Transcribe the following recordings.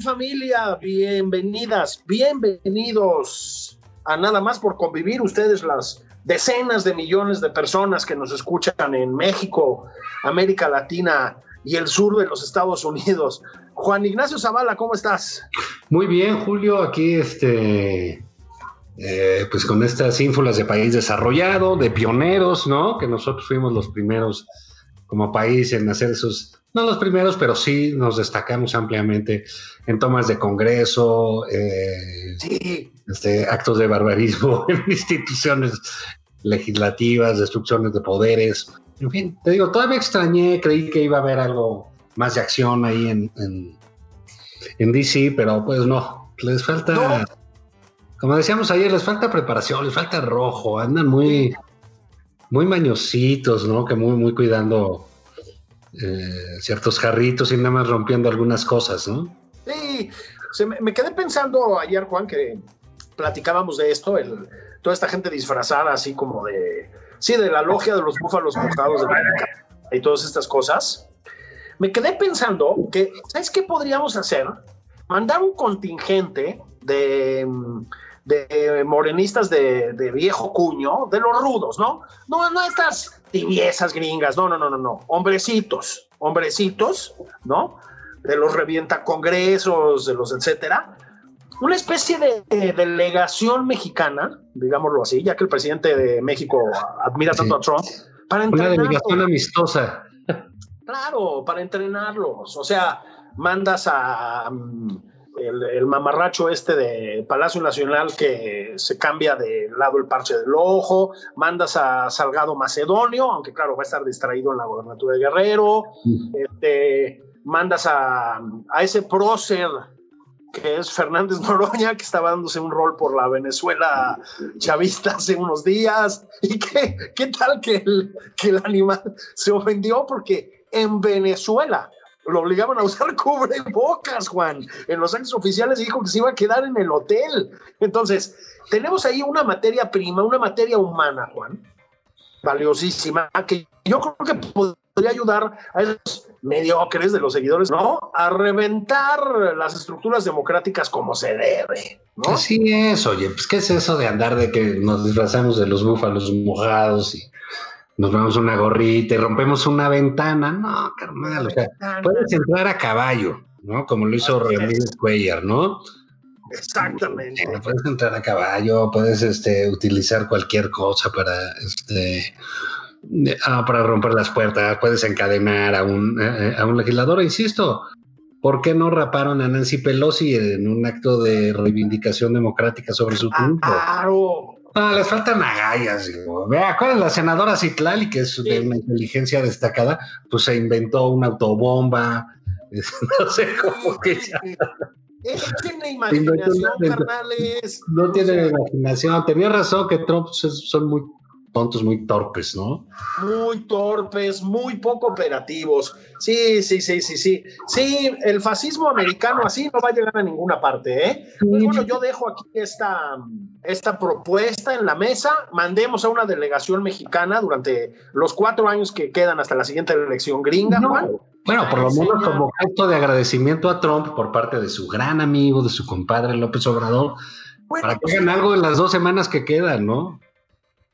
¿Cómo están familia? Bienvenidas, bienvenidos a nada más por convivir ustedes las decenas de millones de personas que nos escuchan en México, América Latina y el sur de los Estados Unidos. Juan Ignacio Zavala, ¿cómo estás? Muy bien, Julio, aquí este, eh, pues con estas ínfulas de país desarrollado, de pioneros, ¿no? Que nosotros fuimos los primeros como país en hacer esos, no los primeros, pero sí nos destacamos ampliamente en tomas de Congreso, eh, Sí, este, actos de barbarismo en instituciones legislativas, destrucciones de poderes. En fin, te digo, todavía extrañé, creí que iba a haber algo más de acción ahí en, en, en DC, pero pues no, les falta, No. como decíamos ayer, les falta preparación, les falta rojo, andan muy, muy mañositos, ¿no? Que muy, muy cuidando eh, ciertos jarritos y nada más rompiendo algunas cosas, ¿no? sí. Se me, me quedé pensando ayer, Juan, que platicábamos de esto, el, toda esta gente disfrazada así como de, sí, de la logia de los búfalos mojados de América y todas estas cosas. Me quedé pensando que, ¿sabes qué podríamos hacer? Mandar un contingente de, mm, de morenistas de, de viejo cuño, de los rudos, ¿no? No, no estas tibiezas gringas, no, no, no, no, no. Hombrecitos, hombrecitos, ¿no? De los revienta congresos, de los etcétera. Una especie de, de delegación mexicana, digámoslo así, ya que el presidente de México admira tanto a Trump, para Una delegación amistosa. Claro, para entrenarlos. O sea, mandas a mm, el, el mamarracho este de Palacio Nacional que se cambia de lado el parche del ojo, mandas a Salgado Macedonio, aunque claro, va a estar distraído en la gobernatura de Guerrero, este, mandas a, a ese prócer que es Fernández Noroña, que estaba dándose un rol por la Venezuela chavista hace unos días. ¿Y qué, qué tal que el, que el animal se ofendió? Porque en Venezuela lo obligaban a usar cubrebocas, Juan. En los actos oficiales dijo que se iba a quedar en el hotel. Entonces, tenemos ahí una materia prima, una materia humana, Juan, valiosísima, que yo creo que podría ayudar a esos mediocres de los seguidores, ¿no? A reventar las estructuras democráticas como se debe, ¿no? Así es, oye, pues qué es eso de andar de que nos disfrazamos de los búfalos mojados y nos vamos una gorrita y rompemos una ventana. No, carnal, o sea, puedes entrar a caballo, ¿no? Como lo hizo. Ramírez Cuellar, ¿no? Exactamente. Eh, Puedes entrar a caballo, puedes este, utilizar cualquier cosa para, este, de- ah, para romper las puertas, puedes encadenar a un, eh, a un legislador, insisto. ¿Por qué no raparon a Nancy Pelosi en un acto de reivindicación democrática sobre su triunfo? Claro. No, les faltan agallas. digo. Vea, ¿cuál es la senadora Citlali, que es de Sí. una inteligencia destacada? Pues se inventó una autobomba. No sé cómo que ya Échenle Inventó imaginación, carnales. no tiene O sea, imaginación. Tenía razón que Trump son muy tontos, muy torpes, ¿no? muy torpes, muy poco operativos. Sí, sí, sí, sí, sí. Sí, el fascismo americano así no va a llegar a ninguna parte, ¿eh? Pues bueno, yo dejo aquí esta, esta propuesta en la mesa. Mandemos a una delegación mexicana durante los cuatro años que quedan hasta la siguiente elección gringa, No. Juan. Bueno, por lo menos como gesto de agradecimiento a Trump por parte de su gran amigo, de su compadre López Obrador, Bueno, para que hagan algo en las dos semanas que quedan, ¿no?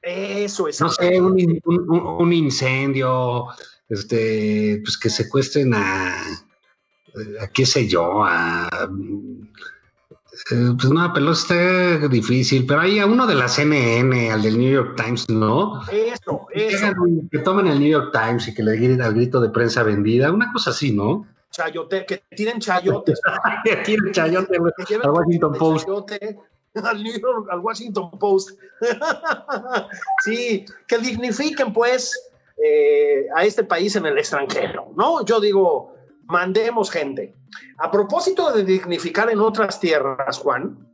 Eso es. no sé, un, in- un- un- un incendio, este, pues que secuestren a, a qué sé yo, a eh, pues no, Pelosi está difícil, pero hay a uno de la CNN, al del New York Times, ¿no? Eso, eso. Que, tomen el New York Times y que le griten al grito de prensa vendida, una cosa así, ¿no? Chayote, que tiren chayotes. que tiren chayote al Washington Post. al, New York, al Washington Post. sí, que dignifiquen pues eh, a este país en el extranjero, ¿no? Yo digo, mandemos gente. A propósito de dignificar en otras tierras, Juan,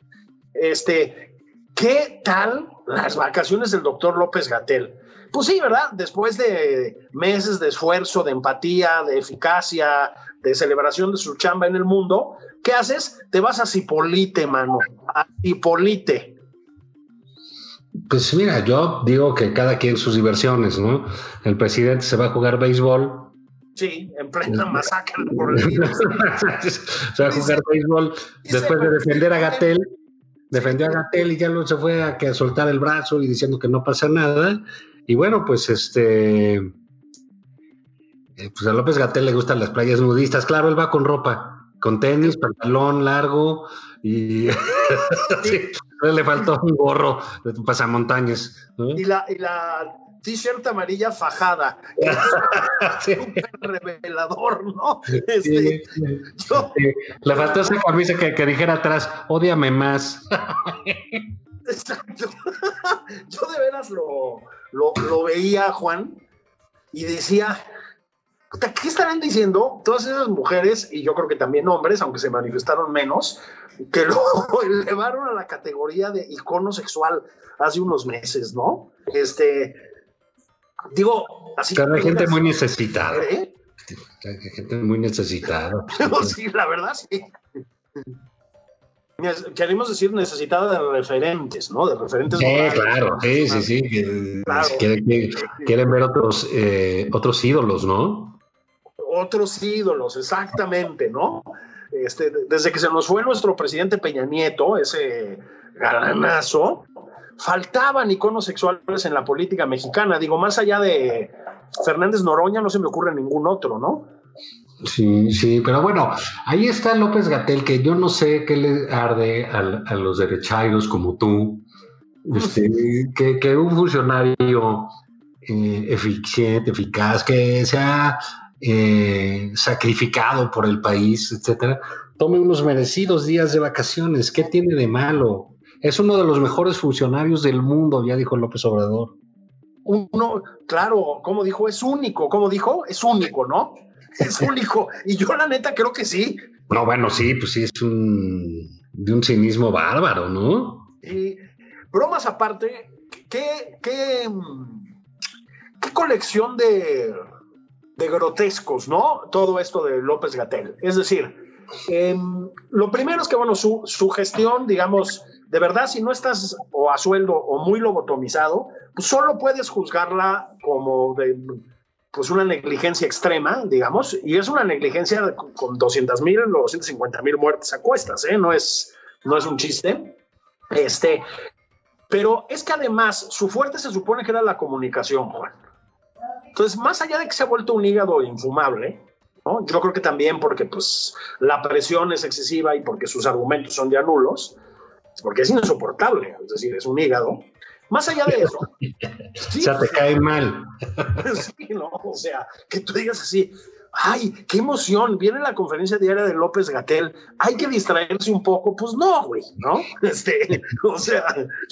este, ¿qué tal las vacaciones del doctor López Gatel? Pues sí, ¿verdad? Después de meses de esfuerzo, de empatía, de eficacia, de celebración de su chamba en el mundo, ¿qué haces? Te vas a Cipolite, mano, a Cipolite. Pues mira, yo digo que cada quien sus diversiones, ¿no? El presidente se va a jugar béisbol, Sí, en plena masacre por el o sea, jugar béisbol después de defender a Gatel, defendió a Gatel y ya no se fue a, que soltar el brazo y diciendo que no pasa nada. Y bueno, pues este. Eh, pues a López Gatel le gustan las playas nudistas. Claro, él va con ropa, con tenis, pantalón largo y. le faltó un gorro de pasamontañas. Y la, y la t-shirt amarilla fajada. Súper revelador, ¿no? Este, Le faltó esa camisa que, que, dijera atrás, odiame más. Exacto. Yo de veras lo, lo, lo veía, Juan, y decía, ¿qué estarán diciendo todas esas mujeres, y yo creo que también hombres, aunque se manifestaron menos, que lo elevaron a la categoría de icono sexual hace unos meses, ¿no? Este, Digo, así. Pero hay gente muy necesitada. ¿Eh? Hay gente muy necesitada. sí, la verdad, sí. Queremos decir necesitada de referentes, ¿no? De referentes. Sí, claro, sí, sí, sí. Quieren, ver otros, eh, otros ídolos, ¿no? Otros ídolos, exactamente, ¿no? Este, desde que se nos fue nuestro presidente Peña Nieto, ese galanazo, faltaban iconos sexuales en la política mexicana. Digo, más allá de Fernández Noroña, no se me ocurre ningún otro, ¿no? Sí, sí, pero bueno, ahí está López Gatel, que yo no sé qué le arde a, los derechairos como tú, este, que, un funcionario eh, eficiente, eficaz, que se ha eh, sacrificado por el país, etcétera, tome unos merecidos días de vacaciones. ¿Qué tiene de malo? Es uno de los mejores funcionarios del mundo, ya dijo López Obrador. Uno, claro, como dijo, es único, como dijo, es único, ¿no? Es único. Y yo la neta creo que sí. No, bueno, sí, pues sí, es un de un cinismo bárbaro, ¿no? Y bromas aparte, ¿qué, qué, qué colección de, de grotescos, ¿no? Todo esto de López Gatel. Es decir, em, lo primero es que, bueno, su, su gestión, digamos, de verdad, si no estás o a sueldo o muy lobotomizado, pues solo puedes juzgarla como de pues una negligencia extrema, digamos, y es una negligencia con 200 mil o 250 mil muertes a cuestas, ¿eh? no, es, no es un chiste. Este, pero es que además su fuerte se supone que era la comunicación, Juan. Entonces, más allá de que se ha vuelto un hígado infumable, ¿no? yo creo que también porque pues, la presión es excesiva y porque sus argumentos son ya nulos, porque es insoportable, es decir, es un hígado. Más allá de eso. o sea, te cae mal. sí, no, o sea, que tú digas así, ay, qué emoción, viene la conferencia diaria de López Gatel, hay que distraerse un poco, pues no, güey, ¿no? Este, o sea,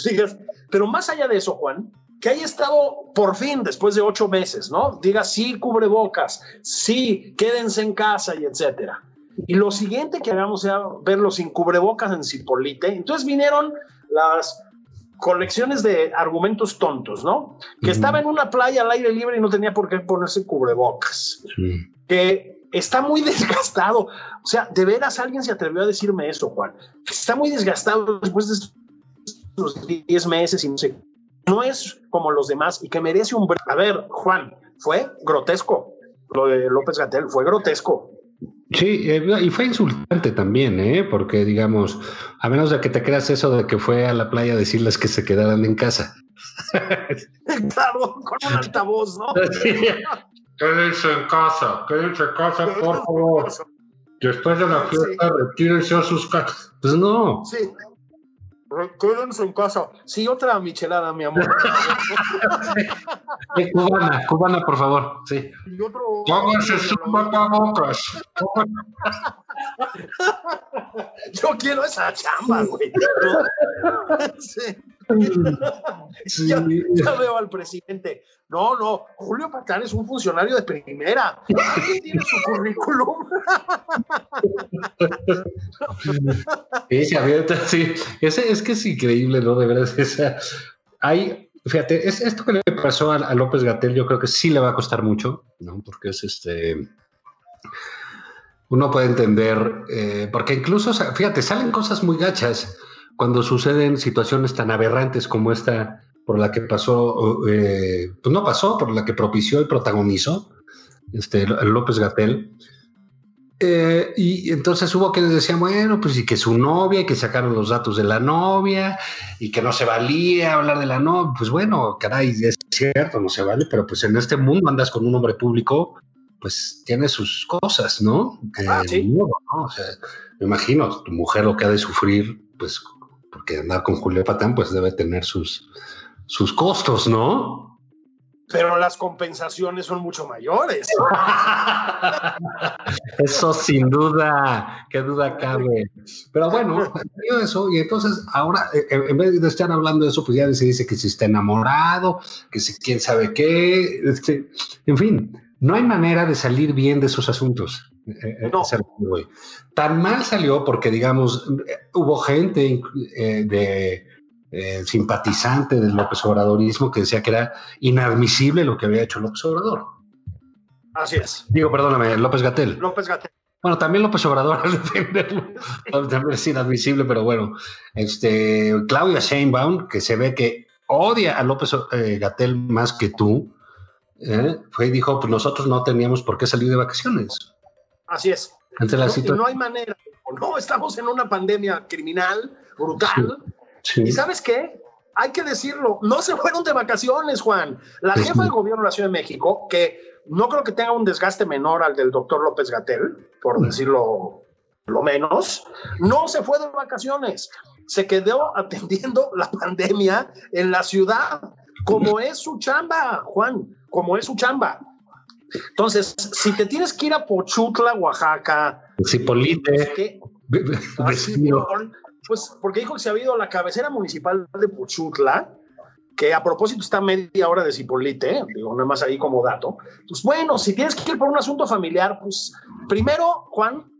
digas, pero más allá de eso, Juan, que haya estado por fin después de ocho meses, ¿no? Diga sí, cubrebocas, sí, quédense en casa y etcétera. Y lo siguiente que hagamos sea verlo sin cubrebocas en Cipolite. Entonces vinieron las colecciones de argumentos tontos, ¿no? Que estaba en una playa al aire libre y no tenía por qué ponerse cubrebocas. Que está muy desgastado. O sea, de veras alguien se atrevió a decirme eso, Juan. Está muy desgastado después de los 10 meses y no sé. No es como los demás y que merece un... A ver, Juan, fue grotesco. Lo de López Gatel fue grotesco. Sí, eh, y fue insultante también, ¿eh? Porque, digamos, a menos de que te creas eso de que fue a la playa a decirles que se quedaran en casa. claro, con un altavoz, ¿no? Quédense en casa, quédense en casa, por favor. Después de la fiesta, sí. retírense a sus casas. Pues no. Sí. Quédense en casa. Sí, otra michelada, mi amor. sí. cubana, cubana, por favor. Sí. Y otro. Pónganse sus tapabocas. Yo quiero esa chamba, güey. sí. Sí. Ya, ya veo al presidente. No, no, Julio Patán es un funcionario de primera. ¿Quién tiene su currículum? Sí, abierta, sí. Ese, es que es increíble, ¿no? De verdad, esa, hay, fíjate, es, esto que le pasó a, a López Gatel, yo creo que sí le va a costar mucho, ¿no? Porque es este. Uno puede entender, eh, porque incluso, fíjate, salen cosas muy gachas cuando suceden situaciones tan aberrantes como esta por la que pasó, eh, pues no pasó, por la que propició y protagonizó este, López Gatel. Eh, y entonces hubo quienes decían, bueno, pues y que su novia, y que sacaron los datos de la novia, y que no se valía hablar de la novia. Pues bueno, caray, es cierto, no se vale, pero pues en este mundo andas con un hombre público, pues tiene sus cosas, ¿no? Ah, Eh, sí. ¿no? O sea, me imagino, tu mujer lo que ha de sufrir, pues, porque andar con Julio Patán, pues debe tener sus, sus costos, ¿no? Pero las compensaciones son mucho mayores. Eso sin duda, qué duda cabe. Pero bueno, eso y entonces ahora, eh, en vez de estar hablando de eso, pues ya se dice que si está enamorado, que si quién sabe qué, este, en fin, no hay manera de salir bien de esos asuntos. Eh, No. Tan mal salió porque, digamos, hubo gente eh, de eh, simpatizante del López Obradorismo que decía que era inadmisible lo que había hecho López Obrador. Así es. Digo, perdóname, López Gatel. López Gatel. Bueno, también López Obrador al defenderlo, también es inadmisible, pero bueno, este, Claudia Sheinbaum, que se ve que odia a López Gatel más que tú, fue y dijo, pues nosotros no teníamos por qué salir de vacaciones. Así es. No, hay manera. No, estamos en una pandemia criminal, brutal. Sí. ¿Y sabes qué? Hay que decirlo, no se fueron de vacaciones, Juan. La Sí. jefa de gobierno de la Ciudad de México, que no creo que tenga un desgaste menor al del doctor López Gatel, por decirlo lo menos, no se fue de vacaciones. Se quedó atendiendo la pandemia en la ciudad, como es su chamba, Juan, como es su chamba. Entonces, si te tienes que ir a Pochutla, Oaxaca, Cipolite, ¿qué? Ah. Pues porque dijo que se había ido a la cabecera municipal de Puchutla, que a propósito está media hora de Cipolite, digo, nada más ahí como dato. Pues bueno, si tienes que ir por un asunto familiar, pues primero, Juan,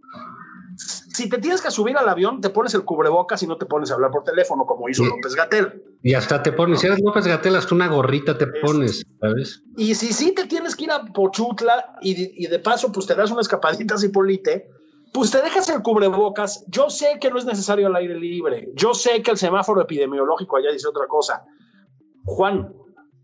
si te tienes que subir al avión, te pones el cubrebocas y no te pones a hablar por teléfono, como hizo Sí. López Gatel. Y hasta te pones, si eres López Gatel, hasta una gorrita te pones, ¿sabes? Y si sí te tienes que ir a Pochutla y, y de paso, pues te das una escapadita a Cipolite, pues te dejas el cubrebocas. Yo sé que no es necesario al aire libre. Yo sé que el semáforo epidemiológico allá dice otra cosa. Juan,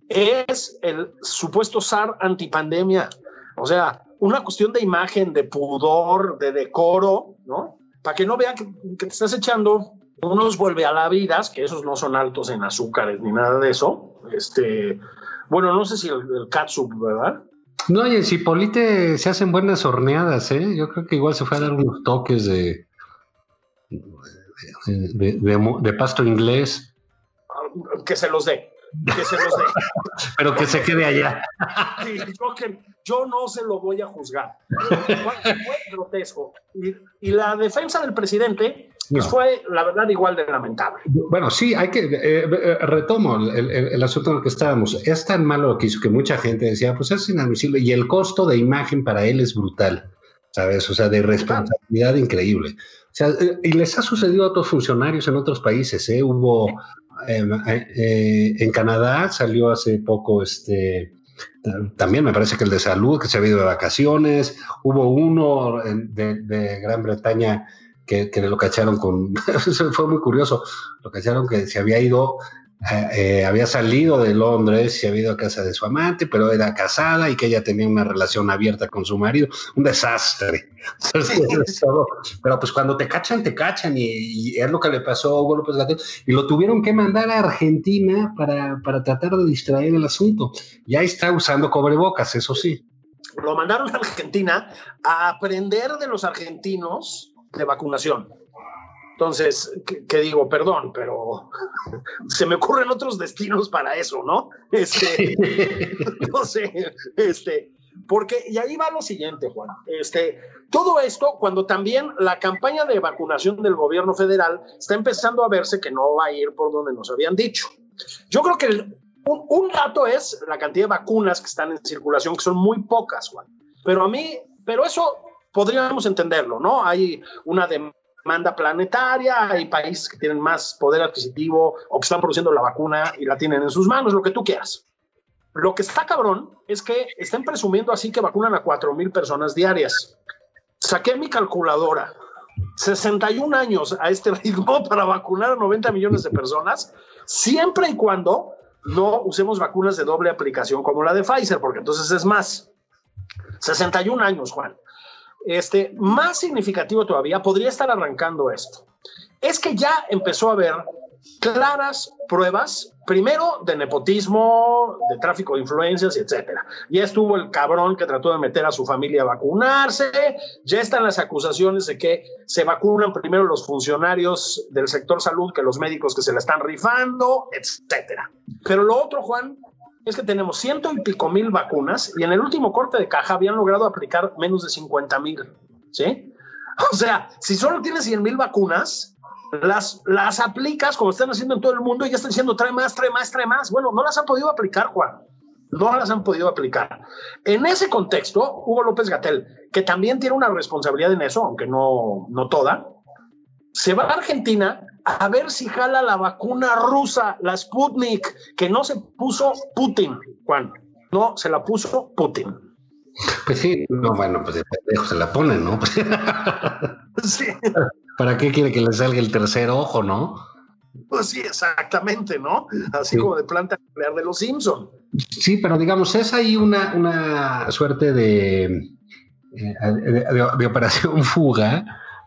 es el supuesto SAR antipandemia. O sea, una cuestión de imagen, de pudor, de decoro, ¿no? Para que no vean que, que te estás echando unos vuelve a la vidas, que esos no son altos en azúcares ni nada de eso. Este, bueno, no sé si el, el catsup, ¿verdad? No, y en Cipolite se hacen buenas horneadas, ¿eh? Yo creo que igual se fue a dar unos toques de, de, de- de- de pasto inglés, Que se los dé. Que se los dé. pero que se quede allá. Sí, yo, que- yo no se lo voy a juzgar. Fue, grotesco. Y, y la defensa del presidente pues, No. fue, la verdad, igual de lamentable. Bueno, sí, hay que, eh, eh, retomo el, el- el asunto en el que estábamos. Es tan malo lo que hizo que mucha gente decía, pues es inadmisible y el costo de imagen para él es brutal, ¿sabes? O sea, de responsabilidad increíble. O sea, eh, y les ha sucedido a otros funcionarios en otros países, ¿eh? Hubo, eh, eh, en Canadá salió hace poco este... También me parece que el de salud, que se había ido de vacaciones. Hubo uno de, de Gran Bretaña que, que lo cacharon con, fue muy curioso, lo cacharon que se había ido, eh, eh, había salido de Londres, se había ido a casa de su amante, pero era casada y que ella tenía una relación abierta con su marido, un desastre. Pero pues cuando te cachan, te cachan y, y es lo que le pasó a Hugo López Gatell y lo tuvieron que mandar a Argentina para, para tratar de distraer el asunto. Y ahí está usando cobrebocas, eso sí. lo mandaron a Argentina a aprender de los argentinos de vacunación. Entonces, que, digo, perdón, pero se me ocurren otros destinos para eso, ¿no? Este, no sé, este, porque, y ahí va lo siguiente, Juan, este, todo esto cuando también la campaña de vacunación del gobierno federal está empezando a verse que no va a ir por donde nos habían dicho. Yo creo que un, un dato es la cantidad de vacunas que están en circulación, que son muy pocas, Juan. Pero a mí, pero eso podríamos entenderlo, ¿no? Hay una demanda planetaria, hay países que tienen más poder adquisitivo o que están produciendo la vacuna y la tienen en sus manos, lo que tú quieras. Lo que está cabrón es que están presumiendo así que vacunan a 4 mil personas diarias. Saqué mi calculadora. 61 años a este ritmo para vacunar a 90 millones de personas, siempre y cuando no usemos vacunas de doble aplicación como la de Pfizer, porque entonces es más. 61 años, Juan. Este, más significativo todavía, podría estar arrancando esto. Es que ya empezó a haber claras pruebas, primero de nepotismo, de tráfico de influencias, etcétera. Ya estuvo el cabrón que trató de meter a su familia a vacunarse, ya están las acusaciones de que se vacunan primero los funcionarios del sector salud que los médicos que se la están rifando, etcétera. Pero lo otro, Juan, es que tenemos ciento y pico mil vacunas y en el último corte de caja habían logrado aplicar menos de 50 mil, ¿sí? O sea, si solo tienes 100 mil vacunas, las, las aplicas como están haciendo en todo el mundo y ya están diciendo trae más, trae más, trae más. Bueno, no las han podido aplicar, Juan. No las han podido aplicar. En ese contexto, Hugo López Gatel, que también tiene una responsabilidad en eso, aunque no, no toda, se va a Argentina a ver si jala la vacuna rusa, la Sputnik, que no se puso Putin, Juan. No, se la puso Putin. Pues sí, no, bueno, pues de pendejo se la ponen, ¿no? sí. ¿Para qué quiere que le salga el tercer ojo, no? Pues sí, exactamente, ¿no? Así como de planta nuclear de los Simpson. Sí, pero digamos, es ahí una, una suerte de, eh, de operación fuga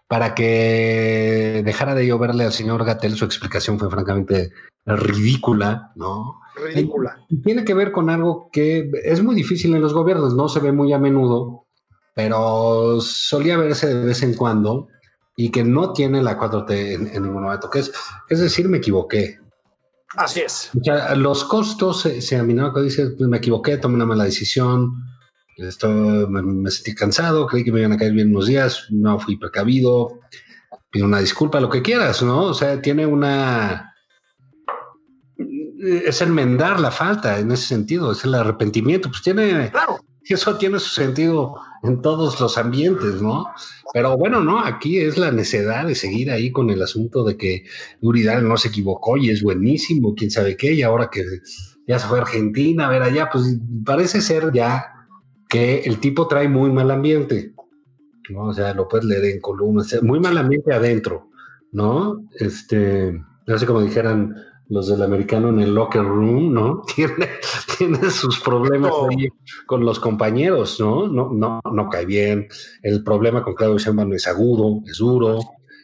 para que dejara de lloverle al señor Gatel, su explicación fue francamente ridícula, ¿no? Ridícula. Y, tiene que ver con algo que es muy difícil en los gobiernos, no se ve muy a menudo, pero solía verse de vez en cuando y que no tiene la 4T en, ningún momento, que es, es decir, me equivoqué. Así es. O sea, los costos se, se dice, me equivoqué, tomé una mala decisión, esto, me, sentí cansado, creí que me iban a caer bien unos días, no fui precavido, pido una disculpa, lo que quieras, ¿no? O sea, tiene una... Es enmendar la falta en ese sentido, es el arrepentimiento, pues tiene... Claro. Eso tiene su sentido en todos los ambientes, ¿no? Pero bueno, no, aquí es la necedad de seguir ahí con el asunto de que Uridal no se equivocó y es buenísimo, quién sabe qué, y ahora que ya se fue a Argentina, a ver allá, pues parece ser ya que el tipo trae muy mal ambiente, ¿no? O sea, lo puedes leer en columnas, muy mal ambiente adentro, ¿no? Este, no sé como dijeran los del americano en el locker room, ¿no? Tiene, tiene sus problemas ahí con los compañeros, ¿no? No, no, no cae bien. El problema con Claudio Sheinbaum es agudo, es duro.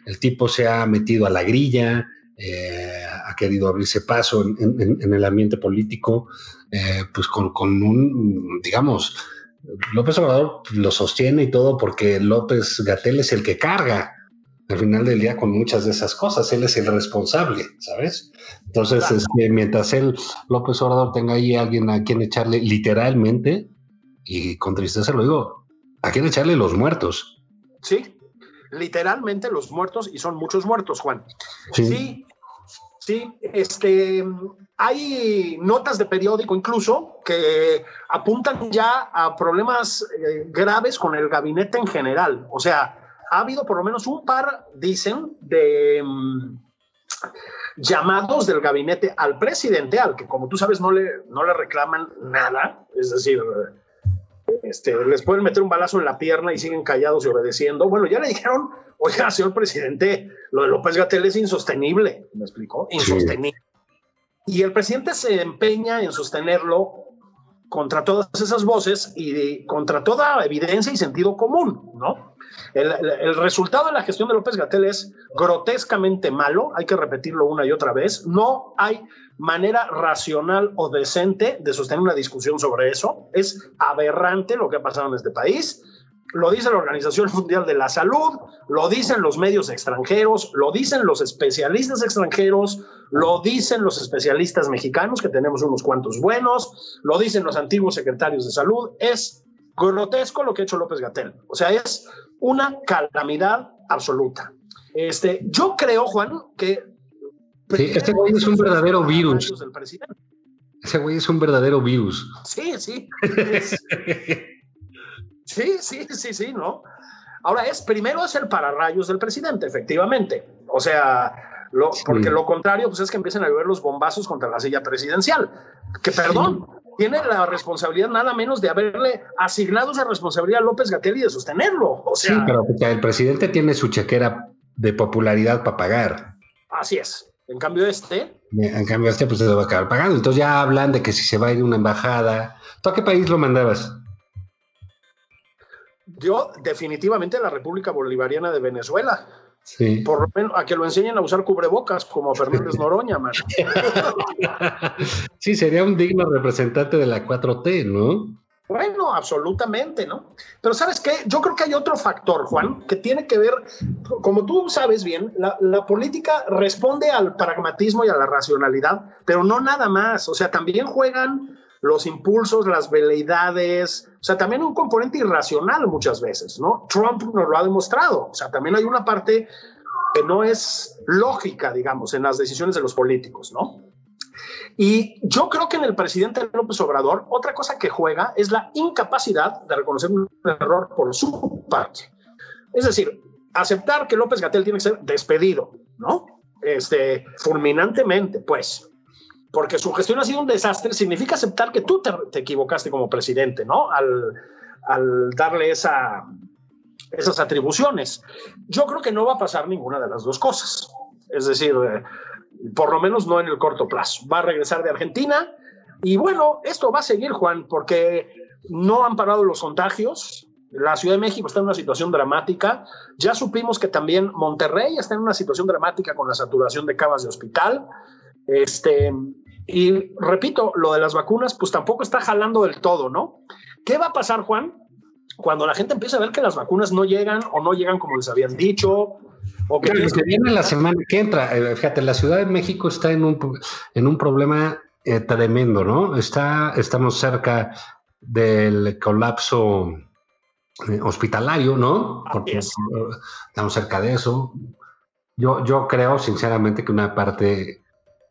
El tipo se ha metido a la grilla, eh, ha querido abrirse paso en, el ambiente político, eh, pues con, con, un, digamos, López Obrador lo sostiene y todo porque López Gatel es el que carga al final del día con muchas de esas cosas. Él es el responsable, ¿sabes? Entonces, mientras él, López Obrador, tenga ahí a alguien a quien echarle literalmente, y con tristeza lo digo, a quien echarle los muertos. Sí, literalmente los muertos, y son muchos muertos, Juan. sí Sí, este, hay notas de periódico incluso que apuntan ya a problemas eh, graves con el gabinete en general. O sea, ha habido por lo menos un par, dicen, de mm, llamados del gabinete al presidente, al que como tú sabes no le, no le reclaman nada. Es decir, este, les pueden meter un balazo en la pierna y siguen callados y obedeciendo. Bueno, ya le dijeron Oiga, señor presidente, lo de López Gatel es insostenible, ¿me explicó? Insostenible. Y el presidente se empeña en sostenerlo contra todas esas voces y contra toda evidencia y sentido común, ¿no? El, el, resultado de la gestión de López Gatel es grotescamente malo, hay que repetirlo una y otra vez. No hay manera racional o decente de sostener una discusión sobre eso. Es aberrante lo que ha pasado en este país. Lo dice la Organización Mundial de la Salud, lo dicen los medios extranjeros, lo dicen los especialistas extranjeros, lo dicen los especialistas mexicanos, que tenemos unos cuantos buenos, lo dicen los antiguos secretarios de salud. Es grotesco lo que ha hecho López Gatel. O sea, es una calamidad absoluta. Este, yo creo, Juan, que... Sí, este güey es un verdadero virus. Ese güey es un verdadero virus. Sí, sí. sí, sí, sí, sí, ¿no? Ahora es, primero es el pararrayos del presidente, efectivamente. O sea, lo, porque lo contrario, pues es que empiecen a llover los bombazos contra la silla presidencial. Que perdón, tiene la responsabilidad nada menos de haberle asignado esa responsabilidad a López Gatel y de sostenerlo. O sea, sí, pero el presidente tiene su chequera de popularidad para pagar. Así es. En cambio, este. En cambio, este, pues se va a acabar pagando. Entonces ya hablan de que si se va a ir una embajada. ¿Tú a qué país lo mandabas? Yo, definitivamente, a la República Bolivariana de Venezuela. Por lo menos a que lo enseñen a usar cubrebocas como Fernández Noroña, man. sí, sería un digno representante de la 4T, ¿no? Bueno, absolutamente, ¿no? Pero sabes qué, yo creo que hay otro factor, Juan, que tiene que ver, como tú sabes bien, la, la, política responde al pragmatismo y a la racionalidad, pero no nada más, o sea, también juegan los impulsos, las veleidades, o sea, también un componente irracional muchas veces, ¿no? Trump nos lo ha demostrado, o sea, también hay una parte que no es lógica, digamos, en las decisiones de los políticos, ¿no? Y yo creo que en el presidente López Obrador, otra cosa que juega es la incapacidad de reconocer un error por su parte. Es decir, aceptar que López Gatel tiene que ser despedido, ¿no? Este, fulminantemente, pues porque su gestión ha sido un desastre, significa aceptar que tú te, equivocaste como presidente, ¿no? Al, darle esa, esas atribuciones. Yo creo que no va a pasar ninguna de las dos cosas. Es decir, eh, por lo menos no en el corto plazo. Va a regresar de Argentina y bueno, esto va a seguir, Juan, porque no han parado los contagios. La Ciudad de México está en una situación dramática. Ya supimos que también Monterrey está en una situación dramática con la saturación de camas de hospital. Este, y repito, lo de las vacunas, pues tampoco está jalando del todo, ¿no? ¿Qué va a pasar, Juan? Cuando la gente empieza a ver que las vacunas no llegan o no llegan como les habían dicho. O que, viene la semana que entra, eh, fíjate, la Ciudad de México está en un, en un problema eh, tremendo, ¿no? Está, estamos cerca del colapso eh, hospitalario, ¿no? Porque estamos cerca de eso. Yo, yo creo, sinceramente, que una parte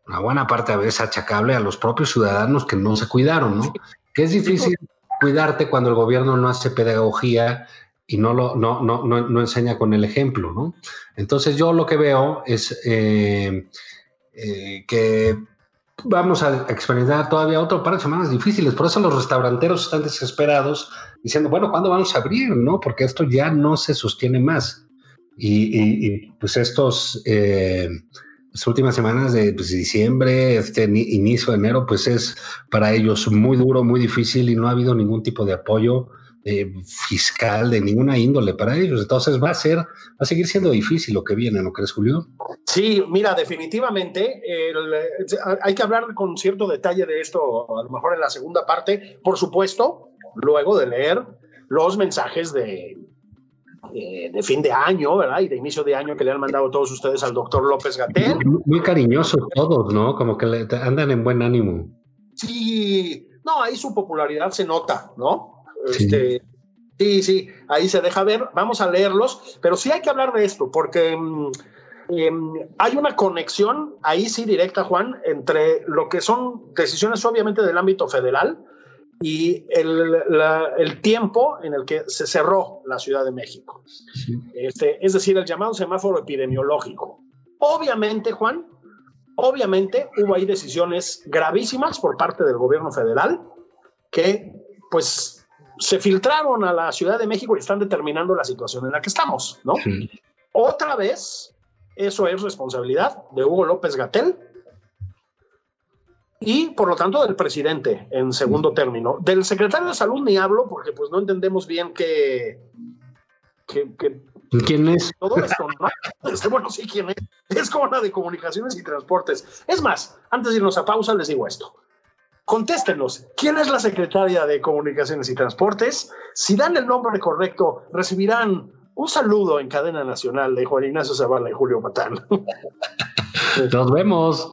una buena parte a veces achacable a los propios ciudadanos que no se cuidaron, ¿no? Que es difícil cuidarte cuando el gobierno no hace pedagogía y no, lo, no, no, no, enseña con el ejemplo, ¿no? Entonces yo lo que veo es eh, eh, que vamos a experimentar todavía otro par de semanas difíciles, por eso los restauranteros están desesperados diciendo, bueno, ¿cuándo vamos a abrir? ¿no? Porque esto ya no se sostiene más. Y, pues estos... Eh, las últimas semanas de pues, diciembre, este inicio de enero, pues es para ellos muy duro, muy difícil y no ha habido ningún tipo de apoyo eh, fiscal de ninguna índole para ellos. Entonces va a ser, va a seguir siendo difícil lo que viene, ¿no crees, Julio? Sí, mira, definitivamente hay que hablar con cierto detalle de esto, a lo mejor en la segunda parte, por supuesto, luego de leer los mensajes de, eh, de fin de año, ¿verdad? Y de inicio de año que le han mandado todos ustedes al doctor López Gatel. Muy, cariñosos todos, ¿no? Como que le, andan en buen ánimo. Sí, no, ahí su popularidad se nota, ¿no? Sí. Este, sí, sí, ahí se deja ver. Vamos a leerlos, pero sí hay que hablar de esto, porque mm, em, hay una conexión ahí sí directa, Juan, entre lo que son decisiones obviamente del ámbito federal, y el, tiempo en el que se cerró la Ciudad de México. Este, es decir, el llamado semáforo epidemiológico. Obviamente, Juan, obviamente hubo ahí decisiones gravísimas por parte del gobierno federal que pues se filtraron a la Ciudad de México y están determinando la situación en la que estamos, ¿no? Otra vez, eso es responsabilidad de Hugo López Gatel y por lo tanto del presidente en segundo término. Del secretario de salud ni hablo porque pues no entendemos bien qué, que, que ¿Quién es? todo esto, ¿no? Este, bueno, sí, ¿quién es? Es como la de comunicaciones y transportes. Es más, antes de irnos a pausa, les digo esto. Contéstenos, ¿quién es la secretaria de Comunicaciones y Transportes? Si dan el nombre correcto, recibirán un saludo en cadena nacional de Juan Ignacio Zavala y Julio Patán. Nos vemos.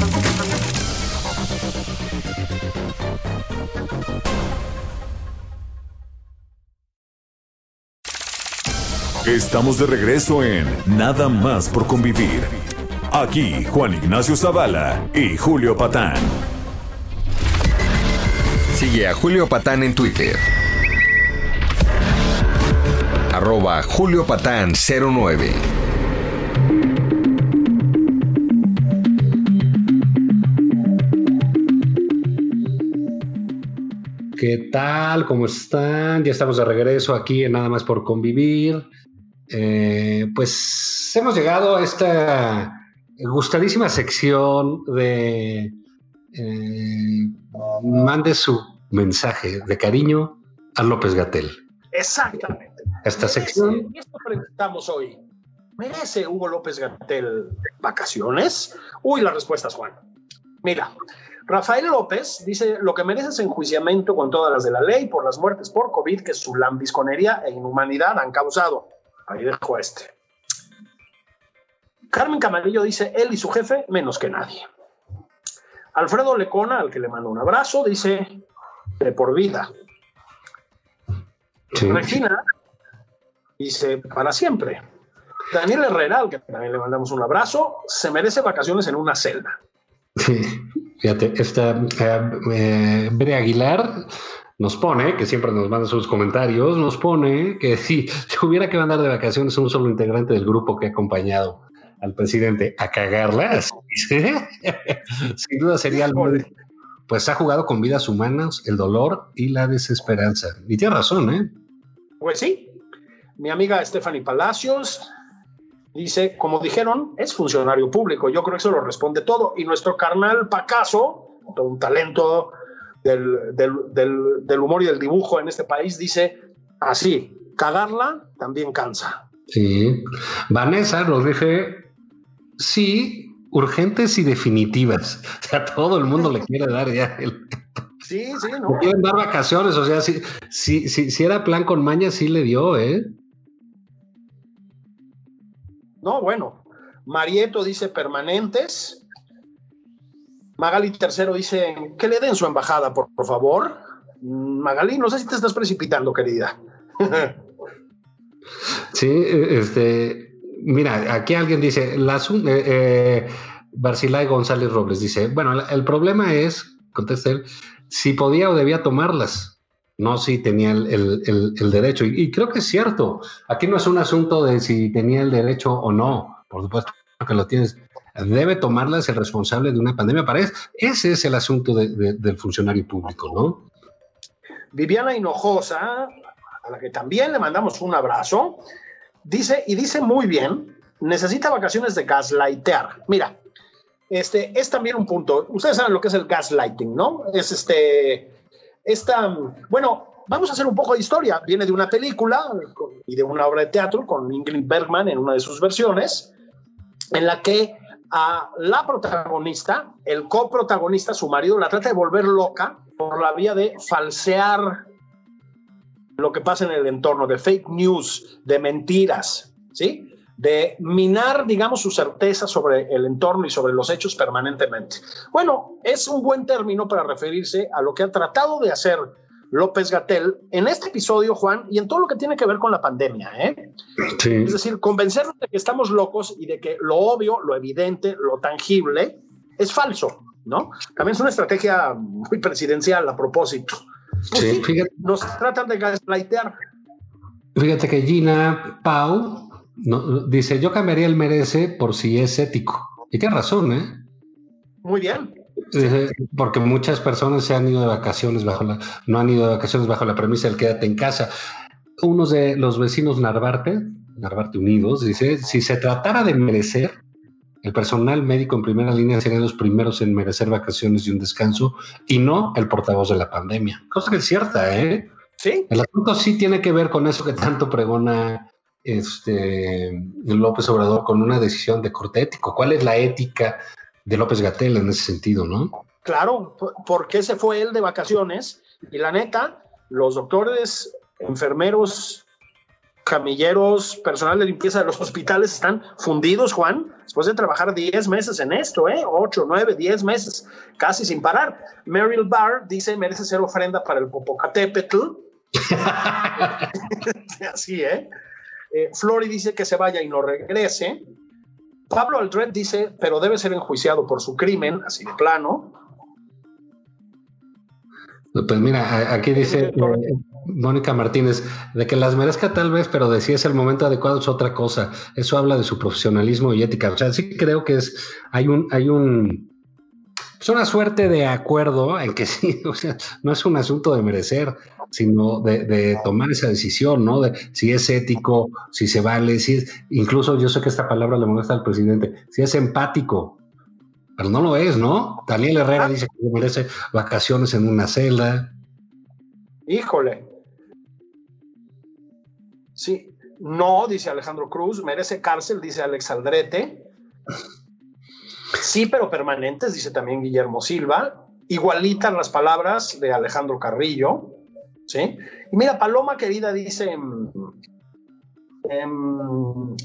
Estamos de regreso en Nada más por convivir. Aquí Juan Ignacio Zavala y Julio Patán. Sigue a Julio Patán en Twitter. Arroba Julio Patán 09. ¿Qué tal? ¿Cómo están? Ya estamos de regreso aquí en Nada más por convivir. Eh, pues hemos llegado a esta gustadísima sección de eh, mande su mensaje de cariño a López Gatel. Exactamente. Esta sección. Y esto preguntamos hoy. ¿Merece Hugo López Gatel vacaciones? Uy, la respuesta es Juan. Mira, Rafael López dice lo que merece es enjuiciamiento con todas las de la ley por las muertes por COVID que su lambisconería e inhumanidad han causado. Ahí dejo este. Carmen Camarillo dice él y su jefe menos que nadie. Alfredo Lecona, al que le mando un abrazo, dice de por vida. Sí. Regina dice para siempre. Daniel Herrera, al que también le mandamos un abrazo, se merece vacaciones en una celda. Sí, fíjate, esta eh, eh, Bere Aguilar nos pone, que siempre nos manda sus comentarios, nos pone que si hubiera que mandar de vacaciones a un solo integrante del grupo que ha acompañado al presidente a cagarla, así dice, sin duda sería el pues ha jugado con vidas humanas, el dolor y la desesperanza. Y tiene razón, ¿eh? Pues sí, mi amiga Stephanie Palacios dice, como dijeron, es funcionario público. Yo creo que eso lo responde todo. Y nuestro carnal Pacaso, todo un talento del, del, del, del humor y del dibujo en este país, dice así, cagarla también cansa. Sí. Vanessa nos dice, sí, urgentes y definitivas. O sea, todo el mundo le quiere dar ya el... Sí, sí, Le ¿no? quieren dar vacaciones, o sea, si, si, si, si era plan con maña, sí le dio, ¿eh? No, bueno. Marieto dice permanentes. Magali Tercero dice que le den su embajada, por, favor. Mm, Magali, no sé si te estás precipitando, querida. Sí, eh, este, mira, aquí alguien dice, la, eh, eh, Barcilay González Robles dice, bueno, el, problema es, contesta él, si podía o debía tomarlas, no si tenía el, el- derecho. Y creo que es cierto, aquí no es un asunto de si tenía el derecho o no, por supuesto que lo tienes. Debe tomarlas el responsable de una pandemia. Para eso, ese es el asunto de- de- del funcionario público, ¿no? Viviana Hinojosa, a la que también le mandamos un abrazo, dice, y dice muy bien, necesita vacaciones de gaslightear. Mira, este es también un punto. Ustedes saben lo que es el gaslighting, ¿no? Es este, esta, bueno, vamos a hacer un poco de historia. Viene de una película y de una obra de teatro con Ingrid Bergman en una de sus versiones, en la que a la protagonista, el coprotagonista, su marido, la trata de volver loca por la vía de falsear lo que pasa en el entorno, de fake news, de mentiras, ¿sí? De minar, digamos, su certeza sobre el entorno y sobre los hechos permanentemente. Bueno, es un buen término para referirse a lo que ha tratado de hacer López Gatel en este episodio, Juan, y en todo lo que tiene que ver con la pandemia, ¿eh? Sí. Es decir, convencernos de que estamos locos y de que lo obvio, lo evidente, lo tangible es falso, ¿no? También es una estrategia muy presidencial a propósito. Pues Sí, sí, fíjate. nos tratan de gaslightear. Fíjate que Gina Pau no, dice, yo cambiaría el merece por si es ético. Y tiene razón, ¿eh? Muy bien. Porque muchas personas se han ido de vacaciones bajo la, no han ido de vacaciones bajo la premisa del quédate en casa. Uno de los vecinos Narvarte, Narvarte Unidos, dice, si se tratara de merecer, el personal médico en primera línea sería los primeros en merecer vacaciones y un descanso y no el portavoz de la pandemia. Cosa que es cierta, ¿eh? Sí. El asunto sí tiene que ver con eso que tanto pregona este López Obrador con una decisión de corte ético. ¿Cuál es la ética de López Gatel en ese sentido, no? Claro, ¿por qué se fue él de vacaciones? Y la neta, los doctores, enfermeros, camilleros, personal de limpieza de los hospitales están fundidos, Juan, después de trabajar 10 meses en esto, ¿eh? 8, 9, 10 meses, casi sin parar. Meryl Barr dice, merece ser ofrenda para el Popocatépetl. Así, ¿eh? eh Flori dice que se vaya y no regrese. Pablo Aldred dice, pero debe ser enjuiciado por su crimen, así de plano. Pues mira, aquí dice Mónica Martínez, de que las merezca tal vez, pero de si es el momento adecuado es otra cosa. Eso habla de su profesionalismo y ética. O sea, sí creo que es, hay un, hay un, es una suerte de acuerdo en que sí, o sea, no es un asunto de merecer, sino de, tomar esa decisión, ¿no? De si es ético, si se vale, si es, incluso yo sé que esta palabra le molesta al presidente, si es empático, pero no lo es, ¿no? Daniel Herrera dice que merece vacaciones en una celda. Híjole. Sí, no, dice Alejandro Cruz, merece cárcel, dice Alex Aldrete. Sí, pero permanentes, dice también Guillermo Silva. Igualitan las palabras de Alejandro Carrillo. ¿Sí? Y mira, Paloma querida dice, em, em,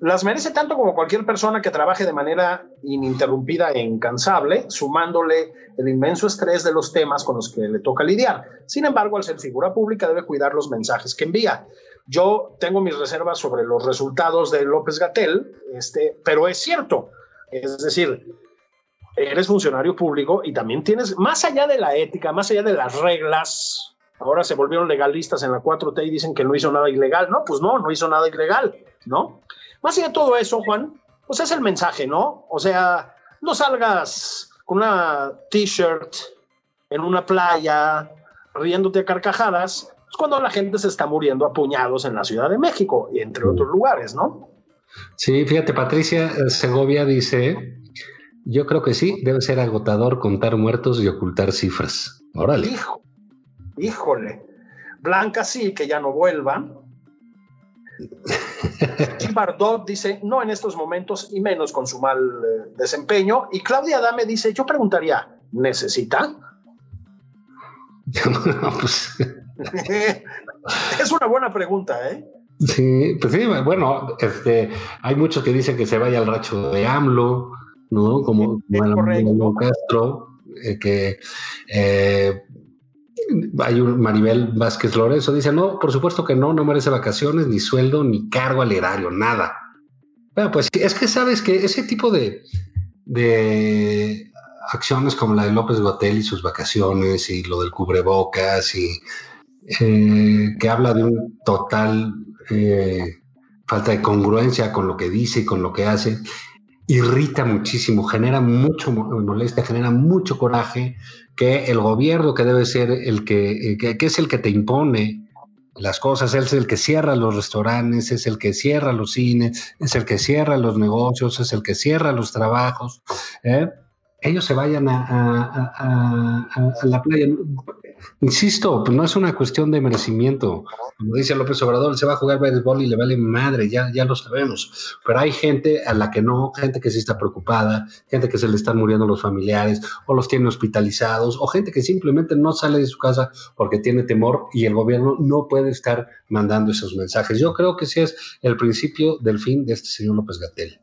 las merece tanto como cualquier persona que trabaje de manera ininterrumpida e incansable, sumándole el inmenso estrés de los temas con los que le toca lidiar. Sin embargo, al ser figura pública debe cuidar los mensajes que envía. Yo tengo mis reservas sobre los resultados de López Gatel, este, pero es cierto. Es decir, eres funcionario público y también tienes, más allá de la ética, más allá de las reglas, ahora se volvieron legalistas en la 4T y dicen que no hizo nada ilegal. No, pues no, no hizo nada ilegal, ¿no? Más allá de todo eso, Juan, pues es el mensaje, ¿no? O sea, no salgas con una t-shirt en una playa riéndote a carcajadas, es cuando la gente se está muriendo a puñados en la Ciudad de México y entre otros lugares, ¿no? Sí, fíjate, Patricia Segovia dice, yo creo que sí, debe ser agotador contar muertos y ocultar cifras. Órale. Hijo, híjole. Blanca sí, que ya no vuelvan. Bardot dice, no en estos momentos y menos con su mal eh, desempeño. Y Claudia Dame dice, yo preguntaría, ¿necesita? Pues, es una buena pregunta, ¿eh? Sí, pues sí, bueno, este, hay muchos que dicen que se vaya al racho de AMLO, ¿no? Como, como Castro, eh, que eh, hay un Maribel Vázquez Lorenzo, dice, no, por supuesto que no, no merece vacaciones, ni sueldo, ni cargo al erario, nada. Bueno, pues es que sabes que ese tipo de, de acciones como la de López Gotel y sus vacaciones y lo del cubrebocas y eh, que habla de un total eh, falta de congruencia con lo que dice y con lo que hace, irrita muchísimo, genera mucho molestia, genera mucho coraje que el gobierno que debe ser el que, eh, que, es el que te impone las cosas, es el que cierra los restaurantes, es el que cierra los cines, es el que cierra los negocios, es el que cierra los trabajos. ¿eh? ellos se vayan a, la playa. Insisto, pues no es una cuestión de merecimiento. Como dice López Obrador, se va a jugar béisbol y le vale madre, ya, ya lo sabemos. Pero hay gente a la que no, gente que sí está preocupada, gente que se le están muriendo los familiares o los tiene hospitalizados, o gente que simplemente no sale de su casa porque tiene temor y el gobierno no puede estar mandando esos mensajes. Yo creo que ese es el principio del fin de este señor López Gatel.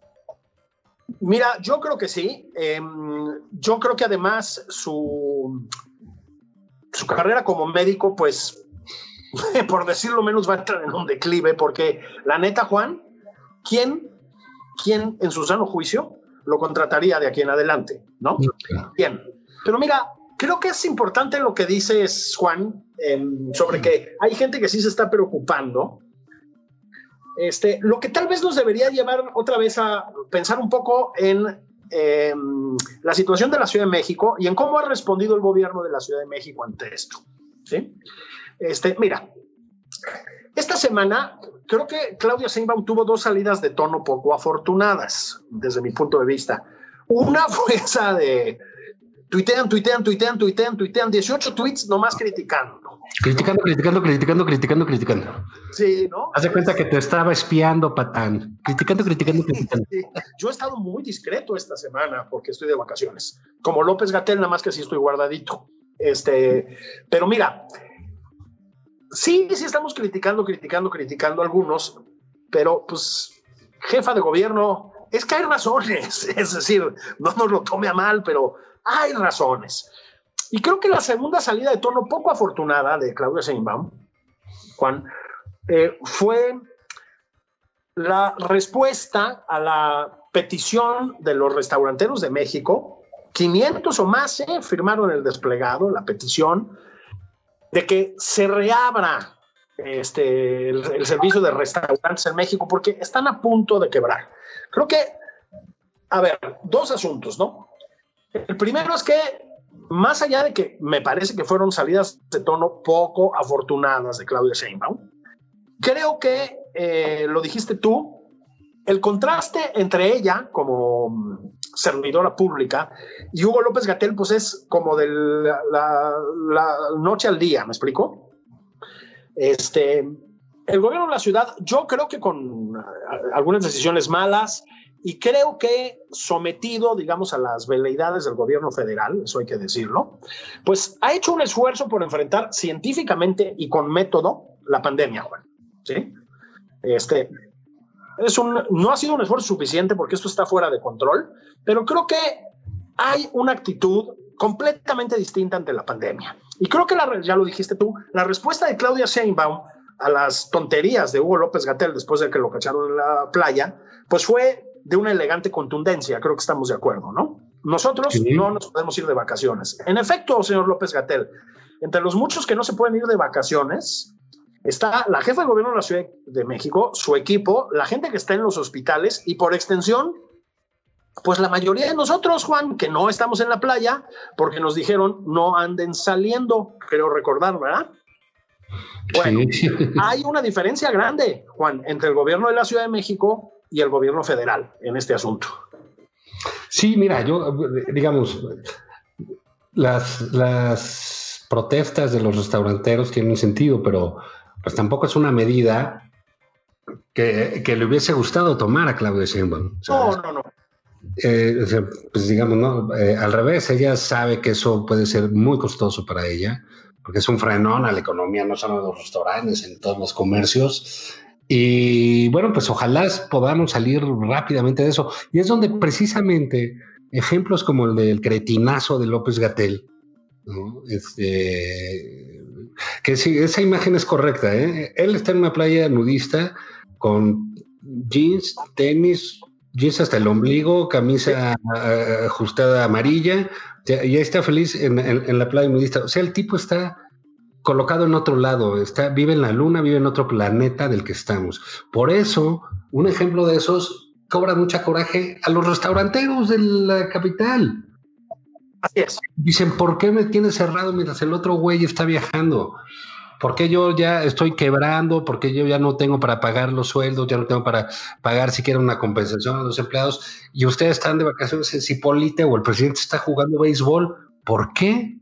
Mira, yo creo que sí. Em, yo creo que además su, su carrera como médico, pues, por decirlo menos, va a entrar en un declive, porque la neta, Juan, ¿quién, quién en su sano juicio lo contrataría de aquí en adelante? ¿No? Bien. Pero mira, creo que es importante lo que dices, Juan, em, sobre que hay gente que sí se está preocupando este, lo que tal vez nos debería llevar otra vez a pensar un poco en eh, la situación de la Ciudad de México y en cómo ha respondido el gobierno de la Ciudad de México ante esto. ¿sí? Este, mira, esta semana creo que Claudia Sheinbaum tuvo dos salidas de tono poco afortunadas, desde mi punto de vista. Una fue esa de tuitean, tuitean, tuitean, tuitean, tuitean, 18 tweets nomás criticando. Criticando, criticando, criticando, criticando, criticando. Sí, ¿no? Haz de cuenta que te estaba espiando, patán. Criticando, criticando, criticando. Sí. Yo he estado muy discreto esta semana porque estoy de vacaciones. Como López Gatel, nada más que sí estoy guardadito. Este, pero mira, sí, sí estamos criticando, criticando, criticando a algunos, pero pues, jefa de gobierno, es que hay razones. Es decir, no nos lo tome a mal, pero hay razones. Y creo que la segunda salida de tono poco afortunada de Claudia Sheinbaum, Juan, eh, fue la respuesta a la petición de los restauranteros de México. 500 o más eh, firmaron el desplegado, la petición, de que se reabra este, el servicio de restaurantes en México porque están a punto de quebrar. Creo que, a ver, dos asuntos, ¿no? El primero es que más allá de que me parece que fueron salidas de tono poco afortunadas de Claudia Sheinbaum, creo que, eh, lo dijiste tú, el contraste entre ella como servidora pública y Hugo López Gatel, pues es como de la, la, noche al día, ¿me explico? Este, el gobierno de la ciudad, yo creo que con algunas decisiones malas, y creo que sometido, digamos, a las veleidades del gobierno federal, eso hay que decirlo, pues ha hecho un esfuerzo por enfrentar científicamente y con método la pandemia, Juan. ¿Sí? Este, es un, no ha sido un esfuerzo suficiente porque esto está fuera de control, pero creo que hay una actitud completamente distinta ante la pandemia. Y creo que, la, ya lo dijiste tú, la respuesta de Claudia Sheinbaum a las tonterías de Hugo López Gatel después de que lo cacharon en la playa, pues fue de una elegante contundencia, creo que estamos de acuerdo, ¿no? Nosotros sí. no nos podemos ir de vacaciones. En efecto, señor López Gatel, entre los muchos que no se pueden ir de vacaciones, está la jefa de gobierno de la Ciudad de México, su equipo, la gente que está en los hospitales y por extensión, pues la mayoría de nosotros, Juan, que no estamos en la playa, porque nos dijeron no anden saliendo, creo recordar, ¿verdad? Bueno, sí. hay una diferencia grande, Juan, entre el gobierno de la Ciudad de México y el gobierno federal en este asunto. Sí, mira, yo, digamos, las, las protestas de los restauranteros tienen sentido, pero pues tampoco es una medida que, que le hubiese gustado tomar a Claudia Sheinbaum. No, no, no. Eh, pues digamos, ¿no? Eh, al revés, ella sabe que eso puede ser muy costoso para ella, porque es un frenón a la economía, no solo en los restaurantes, en todos los comercios. Y bueno, pues ojalá podamos salir rápidamente de eso. Y es donde precisamente ejemplos como el del cretinazo de López Gatel, ¿no? este, que sí, esa imagen es correcta. ¿eh? Él está en una playa nudista con jeans, tenis, jeans hasta el ombligo, camisa ajustada amarilla, y ahí está feliz en, en, en la playa nudista. O sea, el tipo está colocado en otro lado, está, vive en la luna, vive en otro planeta del que estamos. Por eso, un ejemplo de esos cobra mucha coraje a los restauranteros de la capital. Así es. Dicen, ¿por qué me tienes cerrado mientras el otro güey está viajando? ¿Por qué yo ya estoy quebrando? ¿Por qué yo ya no tengo para pagar los sueldos? Ya no tengo para pagar siquiera una compensación a los empleados. Y ustedes están de vacaciones en Cipolite o el presidente está jugando béisbol. ¿Por qué?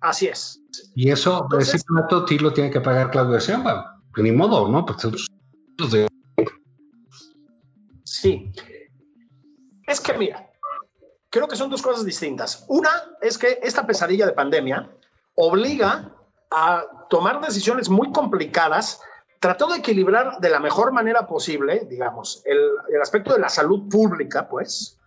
Así es. Y eso, Entonces, ese plato sí lo tiene que pagar Claudio Sheinbaum. Ni modo, ¿no? Pues, sí. Es que mira, creo que son dos cosas distintas. Una es que esta pesadilla de pandemia obliga a tomar decisiones muy complicadas, tratando de equilibrar de la mejor manera posible, digamos, el, el aspecto de la salud pública, pues,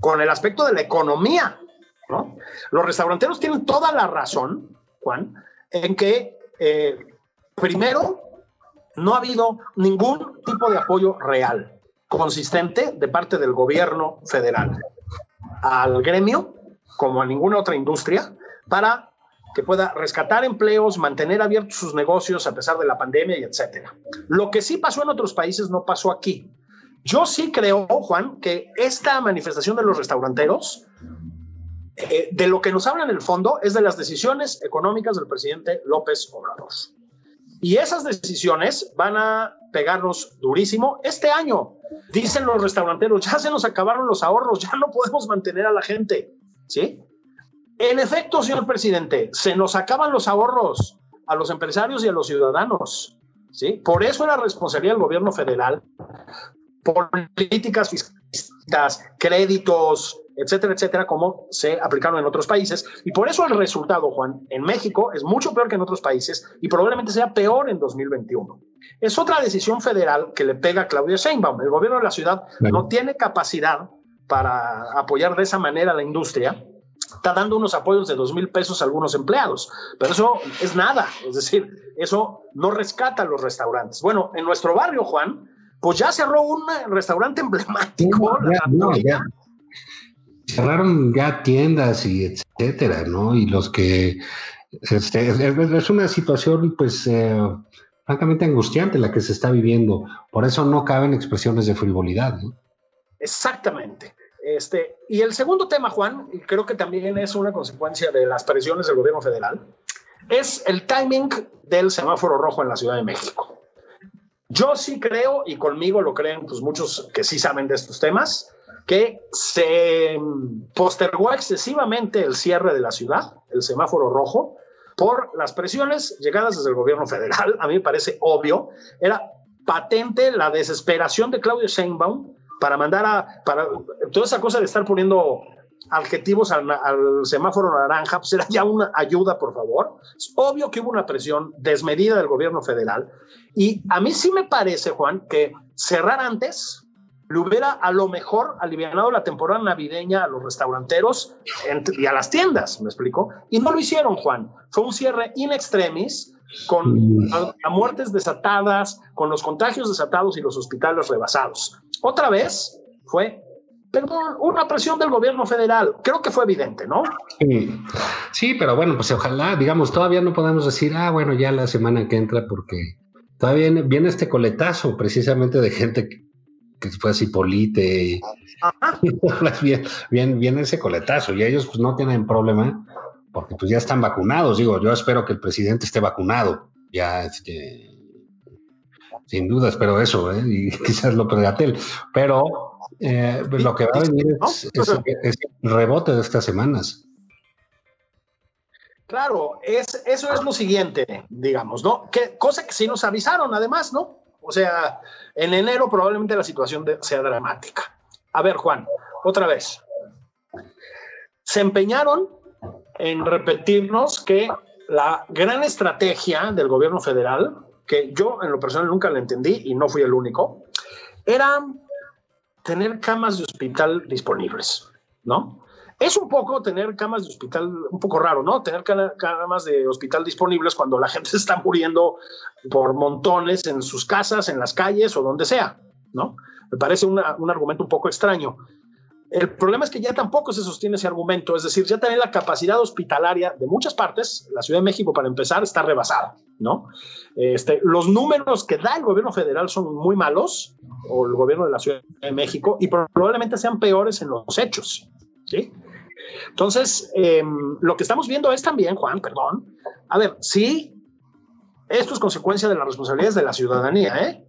con el aspecto de la economía. ¿No? Los restauranteros tienen toda la razón Juan, en que eh, primero no ha habido ningún tipo de apoyo real, consistente de parte del gobierno federal al gremio, como a ninguna otra industria, para que pueda rescatar empleos, mantener abiertos sus negocios a pesar de la pandemia y etcétera. Lo que sí pasó en otros países no pasó aquí. Yo sí creo, Juan, que esta manifestación de los restauranteros, eh, de lo que nos habla en el fondo, es de las decisiones económicas del presidente López Obrador. Y esas decisiones van a pegarnos durísimo este año. Dicen los restauranteros, ya se nos acabaron los ahorros, ya no podemos mantener a la gente. ¿Sí? En efecto, señor presidente, se nos acaban los ahorros a los empresarios y a los ciudadanos. ¿sí? Por eso la responsabilidad del gobierno federal, políticas fiscales, créditos, etcétera, etcétera, como se aplicaron en otros países. Y por eso el resultado, Juan, en México es mucho peor que en otros países y probablemente sea peor en 2021. Es otra decisión federal que le pega a Claudia Sheinbaum. El gobierno de la ciudad no tiene capacidad para apoyar de esa manera a la industria. Está dando unos apoyos de dos mil pesos a algunos empleados, pero eso es nada. Es decir, eso no rescata a los restaurantes. Bueno, en nuestro barrio, Juan, pues ya cerró un restaurante emblemático. Cerraron ya tiendas y etcétera, ¿no? Y los que este, es, una situación, pues, eh, francamente angustiante la que se está viviendo. Por eso no caben expresiones de frivolidad. ¿no? Exactamente. Este, y el segundo tema, Juan, y creo que también es una consecuencia de las presiones del gobierno federal, es el timing del semáforo rojo en la Ciudad de México. Yo sí creo, y conmigo lo creen pues, muchos que sí saben de estos temas, que se postergó excesivamente el cierre de la ciudad, el semáforo rojo, por las presiones llegadas desde el gobierno federal. A mí me parece obvio. Era patente la desesperación de Claudio Sheinbaum para mandar a, para toda esa cosa de estar poniendo adjetivos al, semáforo naranja, pues era ya una ayuda, por favor. Es obvio que hubo una presión desmedida del gobierno federal. Y a mí sí me parece, Juan, que cerrar antes le hubiera a lo mejor aliviado la temporada navideña a los restauranteros y a las tiendas, ¿me explico? Y no lo hicieron, Juan. Fue un cierre in extremis, con muertes desatadas, con los contagios desatados y los hospitales rebasados. Otra vez fue perdón, una presión del gobierno federal. Creo que fue evidente, ¿no? Sí. sí, pero bueno, pues ojalá, digamos, todavía no podemos decir, ah, bueno, ya la semana que entra, porque todavía viene, viene este coletazo precisamente de gente que que fue así polite bien, bien, bien ese coletazo y ellos pues no tienen problema porque pues ya están vacunados. Digo, yo espero que el presidente esté vacunado. Ya, este, sin duda espero eso, ¿eh? y quizás López Gatel. Pero eh, lo que va a venir es, es, el rebote de estas semanas. Claro, es, eso es lo siguiente, digamos, ¿no? Que, cosa que sí nos avisaron, además, ¿no? O sea, en enero probablemente la situación sea dramática. A ver, Juan, otra vez. Se empeñaron en repetirnos que la gran estrategia del gobierno federal, que yo en lo personal nunca la entendí y no fui el único, era tener camas de hospital disponibles, ¿no? Es un poco tener camas de hospital, un poco raro, ¿no? Tener camas de hospital disponibles cuando la gente está muriendo por montones en sus casas, en las calles o donde sea, ¿no? Me parece un argumento un poco extraño. El problema es que ya tampoco se sostiene ese argumento, es decir, ya también la capacidad hospitalaria de muchas partes, la Ciudad de México para empezar, está rebasada, ¿no? Este, los números que da el gobierno federal son muy malos, o el gobierno de la Ciudad de México, y probablemente sean peores en los hechos, ¿sí? Entonces, em, lo que estamos viendo es también, Juan, perdón, a ver, sí, esto es consecuencia de las responsabilidades de la ciudadanía, ¿eh?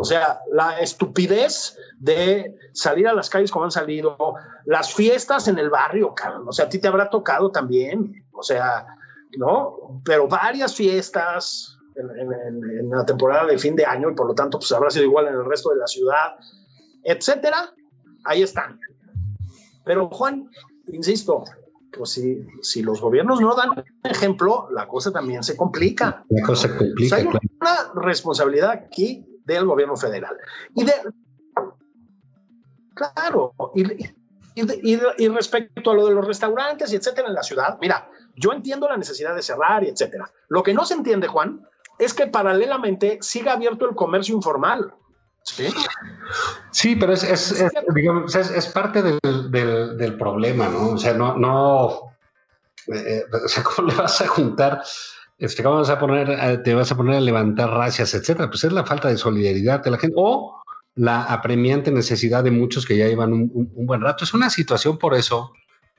O sea, la estupidez de salir a las calles como han salido, las fiestas en el barrio, o sea, a ti te habrá tocado también, o sea, ¿no? Pero varias fiestas en, la temporada de fin de año y por lo tanto, pues habrá sido igual en el resto de la ciudad, etcétera, ahí están. Pero Juan, insisto, pues si, si los gobiernos no dan ejemplo, la cosa también se complica. La cosa se complica. hay una responsabilidad aquí del gobierno federal. Y de. Claro, y, y, respecto a lo de los restaurantes y etcétera en la ciudad, mira, yo entiendo la necesidad de cerrar y etcétera. Lo que no se entiende, Juan, es que paralelamente siga abierto el comercio informal. Sí, pero es, es, es, parte del, del, problema, ¿no? O sea, no, eh, sea, ¿cómo le vas a juntar? Este, vas a poner, te vas a poner a levantar racias, etcétera? Pues es la falta de solidaridad de la gente. O la apremiante necesidad de muchos que ya llevan un, buen rato. Es una situación por eso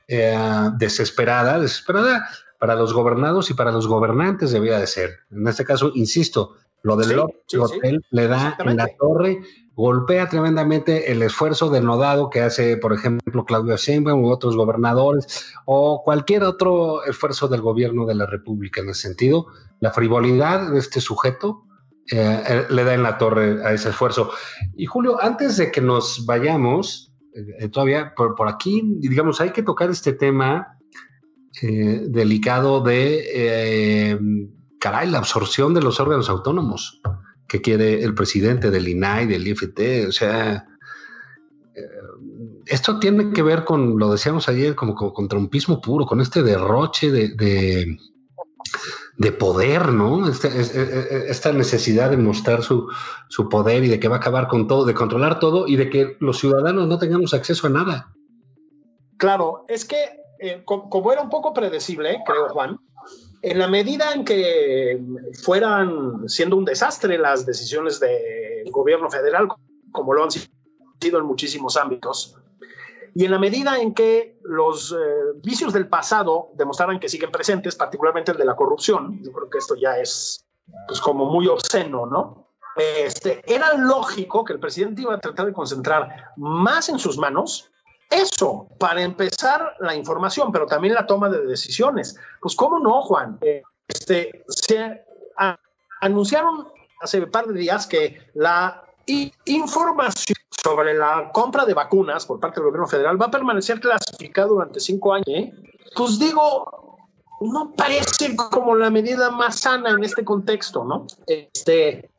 eh, desesperada, desesperada para los gobernados y para los gobernantes debía de ser. En este caso, insisto, lo del hotel le da en la torre, golpea tremendamente el esfuerzo denodado que hace, por ejemplo, Claudio Sheinbaum u otros gobernadores o cualquier otro esfuerzo del gobierno de la República en ese sentido. La frivolidad de este sujeto eh, eh, le da en la torre a ese esfuerzo. Y Julio, antes de que nos vayamos, eh, todavía por, aquí, digamos, hay que tocar este tema delicado de, caray, la absorción de los órganos autónomos que quiere el presidente del INAI, del IFT, o sea, esto tiene que ver con, lo decíamos ayer, como, con trompismo puro, con este derroche de de poder, ¿no? Este, esta, necesidad de mostrar su, poder y de que va a acabar con todo, de controlar todo y de que los ciudadanos no tengamos acceso a nada. Claro, es que eh, como era un poco predecible, creo, Juan, en la medida en que fueran siendo un desastre las decisiones del gobierno federal, como lo han sido en muchísimos ámbitos, y en la medida en que los eh, vicios del pasado demostraran que siguen presentes, particularmente el de la corrupción, yo creo que esto ya es pues, como muy obsceno, ¿no? Este, era lógico que el presidente iba a tratar de concentrar más en sus manos eso, para empezar la información, pero también la toma de decisiones. Pues cómo no, Juan. Este, se anunciaron hace un par de días que la información sobre la compra de vacunas por parte del gobierno federal va a permanecer clasificado durante cinco años. ¿eh? Pues digo, no parece como la medida más sana en este contexto, ¿no? Este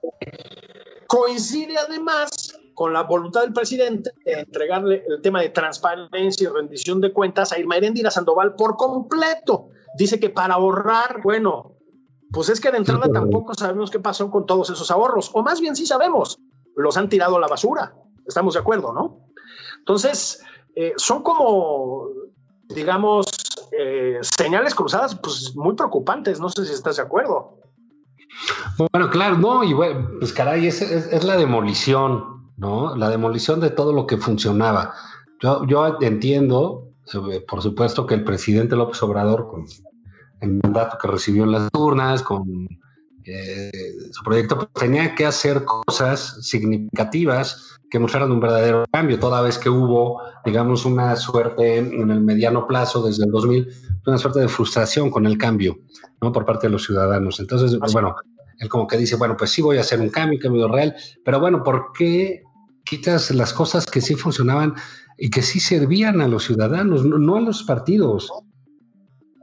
coincide además con la voluntad del presidente de entregarle el tema de transparencia y rendición de cuentas a Irma Erendira Sandoval por completo. Dice que para ahorrar, bueno, pues es que de entrada tampoco sabemos qué pasó con todos esos ahorros, o más bien sí sabemos, los han tirado a la basura. Estamos de acuerdo, ¿no? Entonces, eh, son como, digamos, eh, señales cruzadas, pues muy preocupantes. No sé si estás de acuerdo. Bueno, claro, no, y bueno, pues caray, es, la demolición, ¿no? La demolición de todo lo que funcionaba. Yo, yo entiendo, eh, por supuesto, que el presidente López Obrador, con el mandato que recibió en las urnas, con su proyecto, pues, tenía que hacer cosas significativas que mostraran un verdadero cambio, toda vez que hubo, digamos, una suerte en el mediano plazo, desde el 2000, una suerte de frustración con el cambio, ¿no? Por parte de los ciudadanos. Entonces, bueno, él como que dice, bueno, pues sí voy a hacer un cambio, un cambio real, pero bueno, ¿por qué quitas las cosas que sí funcionaban y que sí servían a los ciudadanos, no, a los partidos,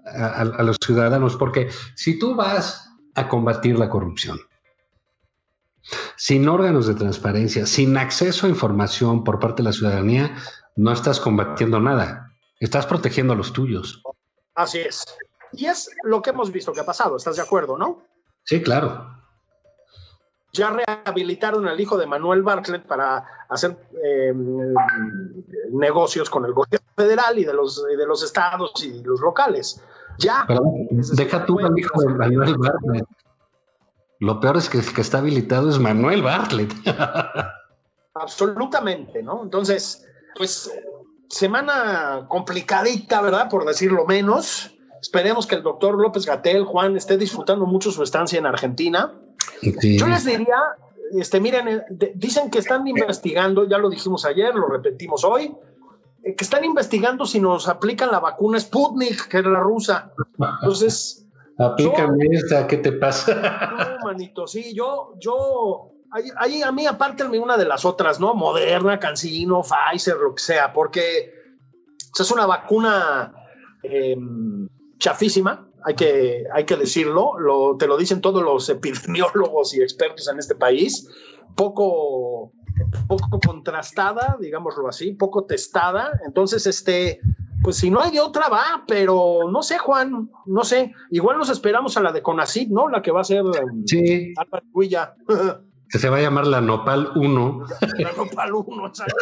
a los ciudadanos? Porque si tú vas a combatir la corrupción, sin órganos de transparencia, sin acceso a información por parte de la ciudadanía, no estás combatiendo nada. Estás protegiendo a los tuyos. Así es. Y es lo que hemos visto que ha pasado. ¿Estás de acuerdo, no? Sí, claro. Ya rehabilitaron al hijo de Manuel Bartlett para hacer em, negocios con el gobierno federal y de los, de los estados y los locales. Ya. deja tú al hijo de Manuel Bartlett. Lo peor es que el que está habilitado es Manuel Bartlett. Absolutamente, ¿no? Entonces, pues semana complicadita, ¿verdad? Por decirlo menos. Esperemos que el doctor López Gatel, Juan, esté disfrutando mucho su estancia en Argentina. Yo les diría, este, miren, eh, dicen que están investigando, ya lo dijimos ayer, lo repetimos hoy, eh, que están investigando si nos aplican la vacuna Sputnik, que es la rusa. Entonces, Aplícame esta, ¿qué te pasa? No, manito, sí, yo, yo, ahí, a mí aparte una de las otras, ¿no? Moderna, Cancino, Pfizer, lo que sea, porque es una vacuna em, chafísima, hay que, hay que decirlo, lo, te lo dicen todos los epidemiólogos y expertos en este país, poco, poco contrastada, digámoslo así, poco testada, entonces, este, pues si no hay de otra va, pero no sé, Juan, no sé. Igual nos esperamos a la de Conacid, ¿no? La que va a ser sí. Huilla. Que se va a llamar la Nopal 1. La Nopal 1, exacto.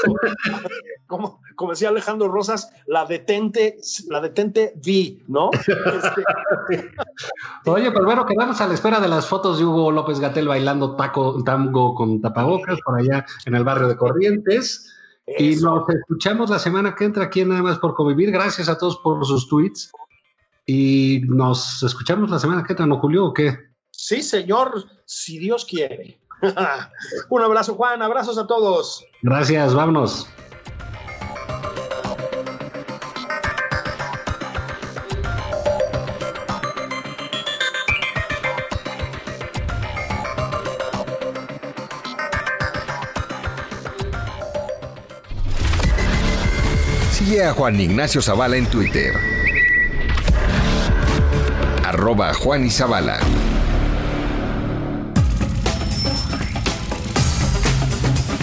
como, como decía Alejandro Rosas, la detente, la detente V, ¿no? Este... Oye, pues bueno, quedamos a la espera de las fotos de Hugo López Gatel bailando taco, tango con tapabocas por allá en el barrio de Corrientes. Y nos escuchamos la semana que entra aquí Nada más por convivir. Gracias a todos por sus tweets. Y nos escuchamos la semana que entra, ¿no, Julio? ¿O qué? Sí, señor, si Dios quiere. Un abrazo, Juan. Abrazos a todos. Gracias, vámonos. Sigue a Juan Ignacio Zavala en Twitter. Arroba Juan y Zavala.